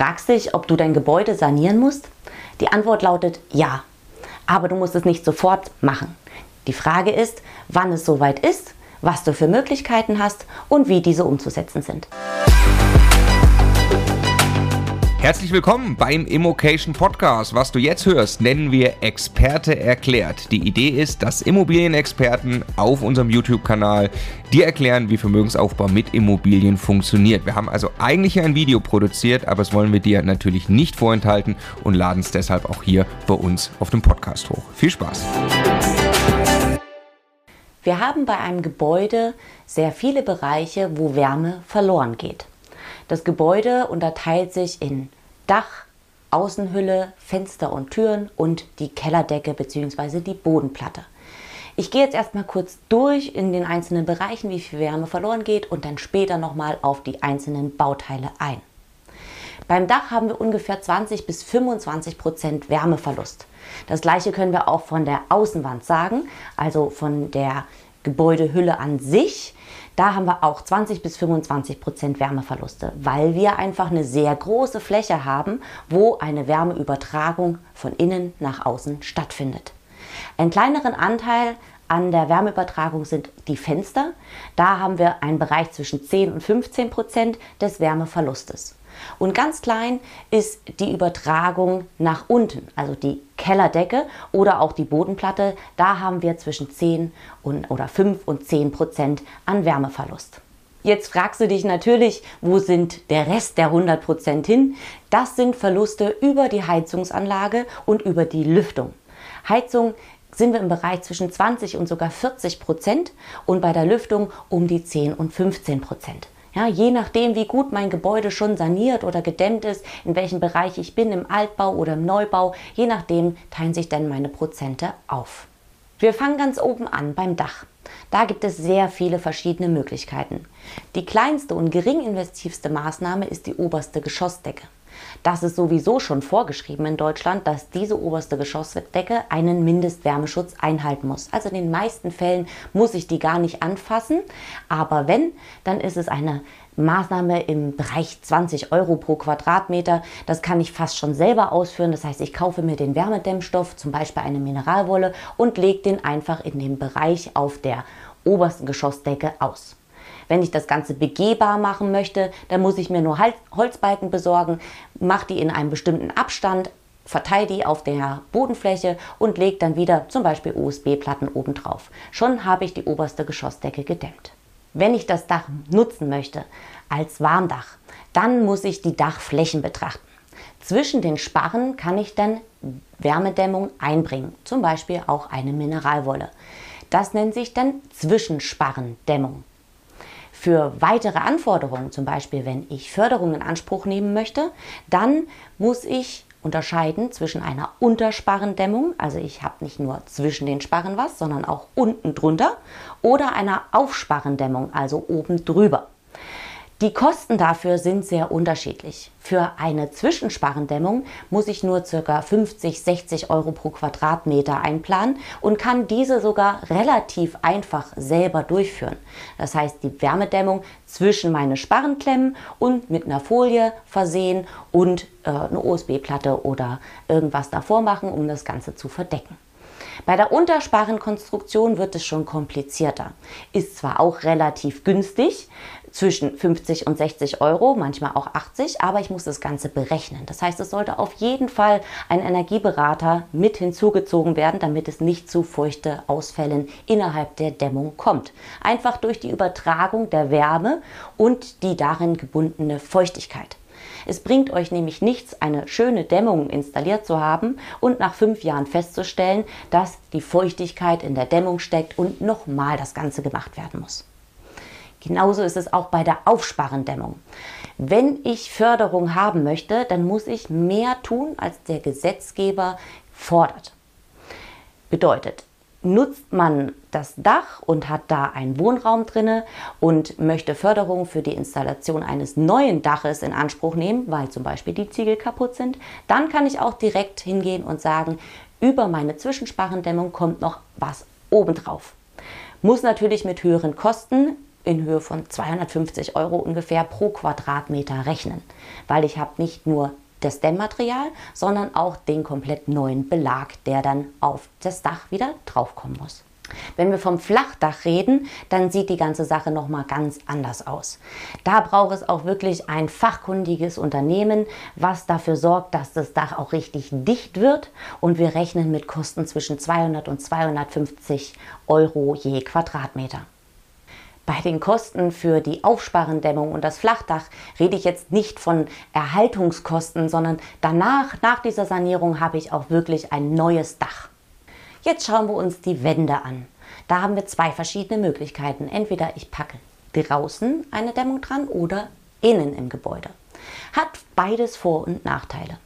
Fragst dich, ob du dein Gebäude sanieren musst? Die Antwort lautet ja. Aber du musst es nicht sofort machen. Die Frage ist, wann es soweit ist, was du für Möglichkeiten hast und wie diese umzusetzen sind. Herzlich willkommen beim Immocation Podcast. Was du jetzt hörst, nennen wir Experte erklärt. Die Idee ist, dass Immobilienexperten auf unserem YouTube-Kanal dir erklären, wie Vermögensaufbau mit Immobilien funktioniert. Wir haben also eigentlich ein Video produziert, aber das wollen wir dir natürlich nicht vorenthalten und laden es deshalb auch hier bei uns auf dem Podcast hoch. Viel Spaß! Wir haben bei einem Gebäude sehr viele Bereiche, wo Wärme verloren geht. Das Gebäude unterteilt sich in Dach, Außenhülle, Fenster und Türen und die Kellerdecke bzw. die Bodenplatte. Ich gehe jetzt erstmal kurz durch in den einzelnen Bereichen, wie viel Wärme verloren geht und dann später nochmal auf die einzelnen Bauteile ein. Beim Dach haben wir ungefähr 20 bis 25 Prozent Wärmeverlust. Das gleiche können wir auch von der Außenwand sagen, also von der Gebäudehülle an sich. Da haben wir auch 20 bis 25 Prozent Wärmeverluste, weil wir einfach eine sehr große Fläche haben, wo eine Wärmeübertragung von innen nach außen stattfindet. Einen kleineren Anteil an der Wärmeübertragung sind die Fenster. Da haben wir einen Bereich zwischen 10 und 15 Prozent des Wärmeverlustes. Und ganz klein ist die Übertragung nach unten, also die Kellerdecke oder auch die Bodenplatte. Da haben wir zwischen 10 und, oder 5 und 10 Prozent an Wärmeverlust. Jetzt fragst du dich natürlich, wo sind der Rest der 100 Prozent hin? Das sind Verluste über die Heizungsanlage und über die Lüftung. Heizung sind wir im Bereich zwischen 20 und sogar 40 Prozent und bei der Lüftung um die 10 und 15 Prozent. Ja, je nachdem, wie gut mein Gebäude schon saniert oder gedämmt ist, in welchem Bereich ich bin, im Altbau oder im Neubau, je nachdem teilen sich dann meine Prozente auf. Wir fangen ganz oben an beim Dach. Da gibt es sehr viele verschiedene Möglichkeiten. Die kleinste und geringinvestivste Maßnahme ist die oberste Geschossdecke. Das ist sowieso schon vorgeschrieben in Deutschland, dass diese oberste Geschossdecke einen Mindestwärmeschutz einhalten muss. Also in den meisten Fällen muss ich die gar nicht anfassen, aber wenn, dann ist es eine Maßnahme im Bereich 20 Euro pro Quadratmeter. Das kann ich fast schon selber ausführen. Das heißt, ich kaufe mir den Wärmedämmstoff, zum Beispiel eine Mineralwolle, und lege den einfach in dem Bereich auf der obersten Geschossdecke aus. Wenn ich das Ganze begehbar machen möchte, dann muss ich mir nur Holzbalken besorgen, mache die in einem bestimmten Abstand, verteile die auf der Bodenfläche und lege dann wieder zum Beispiel USB-Platten oben drauf. Schon habe ich die oberste Geschossdecke gedämmt. Wenn ich das Dach nutzen möchte als Warmdach, dann muss ich die Dachflächen betrachten. Zwischen den Sparren kann ich dann Wärmedämmung einbringen, zum Beispiel auch eine Mineralwolle. Das nennt sich dann Zwischensparrendämmung. Für weitere Anforderungen, zum Beispiel wenn ich Förderung in Anspruch nehmen möchte, dann muss ich unterscheiden zwischen einer Untersparrendämmung, also ich habe nicht nur zwischen den Sparren was, sondern auch unten drunter, oder einer Aufsparrendämmung, also oben drüber. Die Kosten dafür sind sehr unterschiedlich. Für eine Zwischensparrendämmung muss ich nur ca. 50, 60 Euro pro Quadratmeter einplanen und kann diese sogar relativ einfach selber durchführen. Das heißt, die Wärmedämmung zwischen meine Sparrenklemmen und mit einer Folie versehen und äh, eine USB-Platte oder irgendwas davor machen, um das Ganze zu verdecken. Bei der Untersparrenkonstruktion wird es schon komplizierter. Ist zwar auch relativ günstig, zwischen 50 und 60 Euro, manchmal auch 80, aber ich muss das Ganze berechnen. Das heißt, es sollte auf jeden Fall ein Energieberater mit hinzugezogen werden, damit es nicht zu feuchte Ausfällen innerhalb der Dämmung kommt. Einfach durch die Übertragung der Wärme und die darin gebundene Feuchtigkeit. Es bringt euch nämlich nichts, eine schöne Dämmung installiert zu haben und nach fünf Jahren festzustellen, dass die Feuchtigkeit in der Dämmung steckt und nochmal das Ganze gemacht werden muss. Genauso ist es auch bei der Aufsparendämmung. Wenn ich Förderung haben möchte, dann muss ich mehr tun, als der Gesetzgeber fordert. Bedeutet, nutzt man das Dach und hat da einen Wohnraum drinne und möchte Förderung für die Installation eines neuen Daches in Anspruch nehmen, weil zum Beispiel die Ziegel kaputt sind, dann kann ich auch direkt hingehen und sagen, über meine Zwischensparendämmung kommt noch was obendrauf. Muss natürlich mit höheren Kosten in Höhe von 250 Euro ungefähr pro Quadratmeter rechnen, weil ich habe nicht nur das Dämmmaterial, sondern auch den komplett neuen Belag, der dann auf das Dach wieder draufkommen muss. Wenn wir vom Flachdach reden, dann sieht die ganze Sache noch mal ganz anders aus. Da braucht es auch wirklich ein fachkundiges Unternehmen, was dafür sorgt, dass das Dach auch richtig dicht wird und wir rechnen mit Kosten zwischen 200 und 250 Euro je Quadratmeter. Bei den Kosten für die Aufsparendämmung und das Flachdach rede ich jetzt nicht von Erhaltungskosten, sondern danach, nach dieser Sanierung, habe ich auch wirklich ein neues Dach. Jetzt schauen wir uns die Wände an. Da haben wir zwei verschiedene Möglichkeiten. Entweder ich packe draußen eine Dämmung dran oder innen im Gebäude. Hat beides Vor- und Nachteile.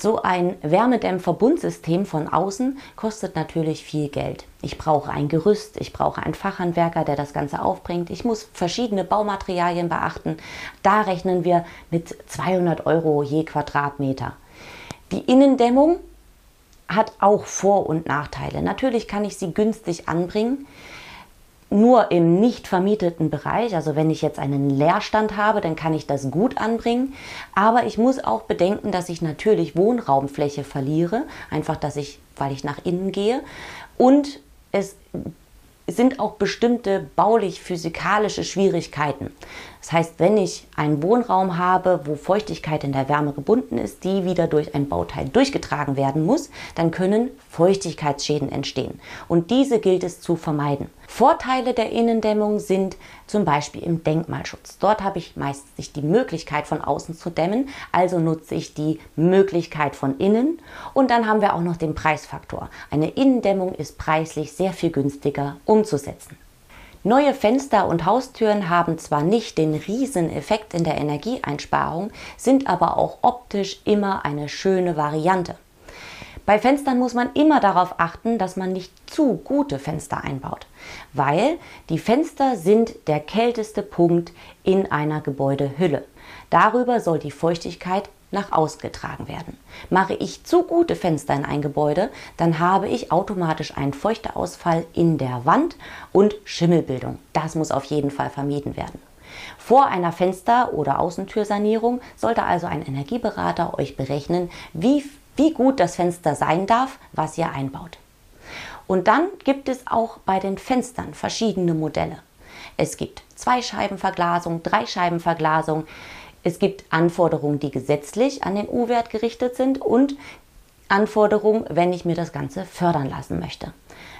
So ein Wärmedämmverbundsystem von außen kostet natürlich viel Geld. Ich brauche ein Gerüst, ich brauche einen Fachhandwerker, der das Ganze aufbringt. Ich muss verschiedene Baumaterialien beachten. Da rechnen wir mit 200 Euro je Quadratmeter. Die Innendämmung hat auch Vor- und Nachteile. Natürlich kann ich sie günstig anbringen nur im nicht vermieteten Bereich, also wenn ich jetzt einen Leerstand habe, dann kann ich das gut anbringen. Aber ich muss auch bedenken, dass ich natürlich Wohnraumfläche verliere, einfach, dass ich, weil ich nach innen gehe. Und es sind auch bestimmte baulich-physikalische Schwierigkeiten. Das heißt, wenn ich einen Wohnraum habe, wo Feuchtigkeit in der Wärme gebunden ist, die wieder durch ein Bauteil durchgetragen werden muss, dann können Feuchtigkeitsschäden entstehen. Und diese gilt es zu vermeiden. Vorteile der Innendämmung sind zum Beispiel im Denkmalschutz. Dort habe ich meistens nicht die Möglichkeit von außen zu dämmen, also nutze ich die Möglichkeit von innen. Und dann haben wir auch noch den Preisfaktor. Eine Innendämmung ist preislich sehr viel günstiger umzusetzen. Neue Fenster und Haustüren haben zwar nicht den riesen Effekt in der Energieeinsparung, sind aber auch optisch immer eine schöne Variante. Bei Fenstern muss man immer darauf achten, dass man nicht zu gute Fenster einbaut, weil die Fenster sind der kälteste Punkt in einer Gebäudehülle. Darüber soll die Feuchtigkeit nach außen getragen werden. Mache ich zu gute Fenster in ein Gebäude, dann habe ich automatisch einen Feuchteausfall in der Wand und Schimmelbildung. Das muss auf jeden Fall vermieden werden. Vor einer Fenster- oder Außentürsanierung sollte also ein Energieberater euch berechnen, wie wie gut das Fenster sein darf, was ihr einbaut. Und dann gibt es auch bei den Fenstern verschiedene Modelle. Es gibt Zweischeibenverglasung, Dreischeibenverglasung. Es gibt Anforderungen, die gesetzlich an den U-Wert gerichtet sind und Anforderungen, wenn ich mir das Ganze fördern lassen möchte.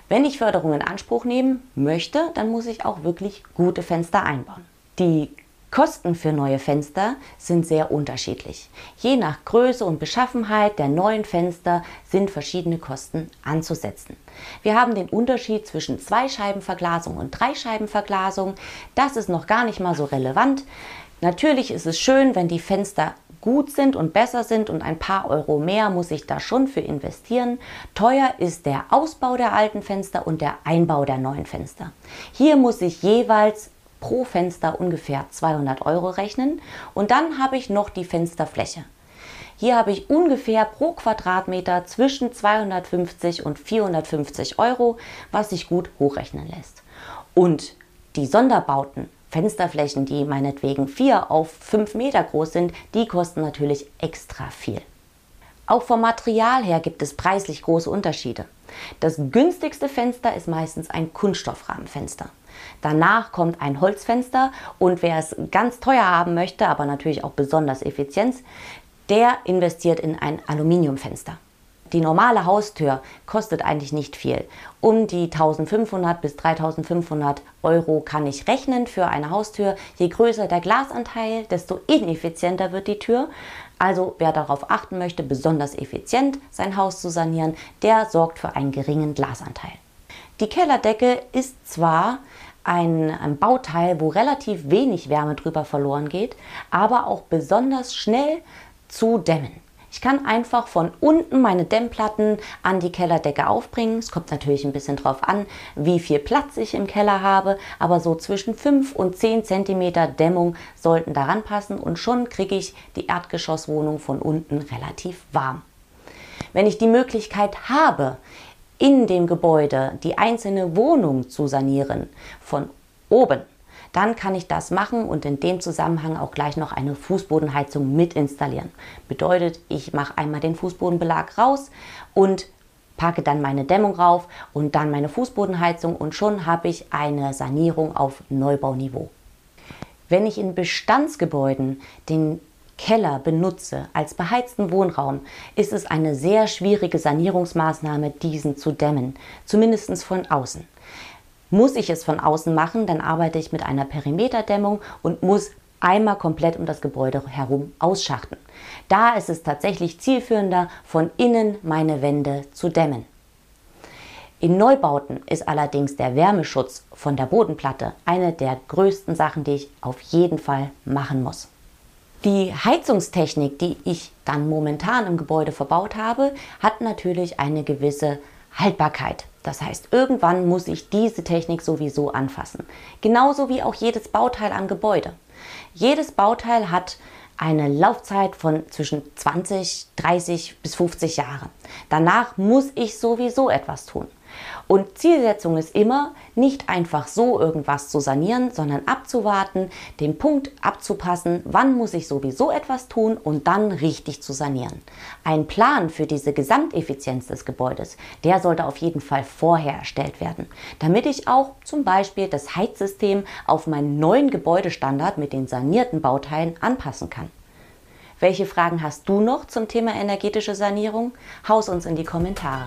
Wenn ich Förderung in Anspruch nehmen möchte, dann muss ich auch wirklich gute Fenster einbauen. Die Kosten für neue Fenster sind sehr unterschiedlich. Je nach Größe und Beschaffenheit der neuen Fenster sind verschiedene Kosten anzusetzen. Wir haben den Unterschied zwischen Zweischeibenverglasung und Dreischeibenverglasung. Das ist noch gar nicht mal so relevant. Natürlich ist es schön, wenn die Fenster gut sind und besser sind und ein paar Euro mehr muss ich da schon für investieren. Teuer ist der Ausbau der alten Fenster und der Einbau der neuen Fenster. Hier muss ich jeweils pro Fenster ungefähr 200 Euro rechnen und dann habe ich noch die Fensterfläche. Hier habe ich ungefähr pro Quadratmeter zwischen 250 und 450 Euro, was sich gut hochrechnen lässt. Und die Sonderbauten, Fensterflächen, die meinetwegen 4 auf 5 Meter groß sind, die kosten natürlich extra viel. Auch vom Material her gibt es preislich große Unterschiede. Das günstigste Fenster ist meistens ein Kunststoffrahmenfenster. Danach kommt ein Holzfenster und wer es ganz teuer haben möchte, aber natürlich auch besonders effizient, der investiert in ein Aluminiumfenster. Die normale Haustür kostet eigentlich nicht viel. Um die 1500 bis 3500 Euro kann ich rechnen für eine Haustür. Je größer der Glasanteil, desto ineffizienter wird die Tür. Also wer darauf achten möchte, besonders effizient sein Haus zu sanieren, der sorgt für einen geringen Glasanteil. Die Kellerdecke ist zwar ein, ein, Bauteil, wo relativ wenig Wärme drüber verloren geht, aber auch besonders schnell zu dämmen. Ich kann einfach von unten meine Dämmplatten an die Kellerdecke aufbringen. Es kommt natürlich ein bisschen drauf an, wie viel Platz ich im Keller habe, aber so zwischen 5 und 10 cm Dämmung sollten daran passen und schon kriege ich die Erdgeschosswohnung von unten relativ warm. Wenn ich die Möglichkeit habe, in dem Gebäude die einzelne Wohnung zu sanieren, von oben, dann kann ich das machen und in dem Zusammenhang auch gleich noch eine Fußbodenheizung mit installieren. Bedeutet, ich mache einmal den Fußbodenbelag raus und packe dann meine Dämmung rauf und dann meine Fußbodenheizung und schon habe ich eine Sanierung auf Neubauniveau. Wenn ich in Bestandsgebäuden den Keller benutze als beheizten Wohnraum, ist es eine sehr schwierige Sanierungsmaßnahme, diesen zu dämmen, zumindest von außen. Muss ich es von außen machen, dann arbeite ich mit einer Perimeterdämmung und muss einmal komplett um das Gebäude herum ausschachten. Da ist es tatsächlich zielführender, von innen meine Wände zu dämmen. In Neubauten ist allerdings der Wärmeschutz von der Bodenplatte eine der größten Sachen, die ich auf jeden Fall machen muss. Die Heizungstechnik, die ich dann momentan im Gebäude verbaut habe, hat natürlich eine gewisse Haltbarkeit. Das heißt, irgendwann muss ich diese Technik sowieso anfassen. Genauso wie auch jedes Bauteil am Gebäude. Jedes Bauteil hat eine Laufzeit von zwischen 20, 30 bis 50 Jahren. Danach muss ich sowieso etwas tun. Und Zielsetzung ist immer, nicht einfach so irgendwas zu sanieren, sondern abzuwarten, den Punkt abzupassen, wann muss ich sowieso etwas tun und dann richtig zu sanieren. Ein Plan für diese Gesamteffizienz des Gebäudes, der sollte auf jeden Fall vorher erstellt werden, damit ich auch zum Beispiel das Heizsystem auf meinen neuen Gebäudestandard mit den sanierten Bauteilen anpassen kann. Welche Fragen hast du noch zum Thema energetische Sanierung? Haus uns in die Kommentare.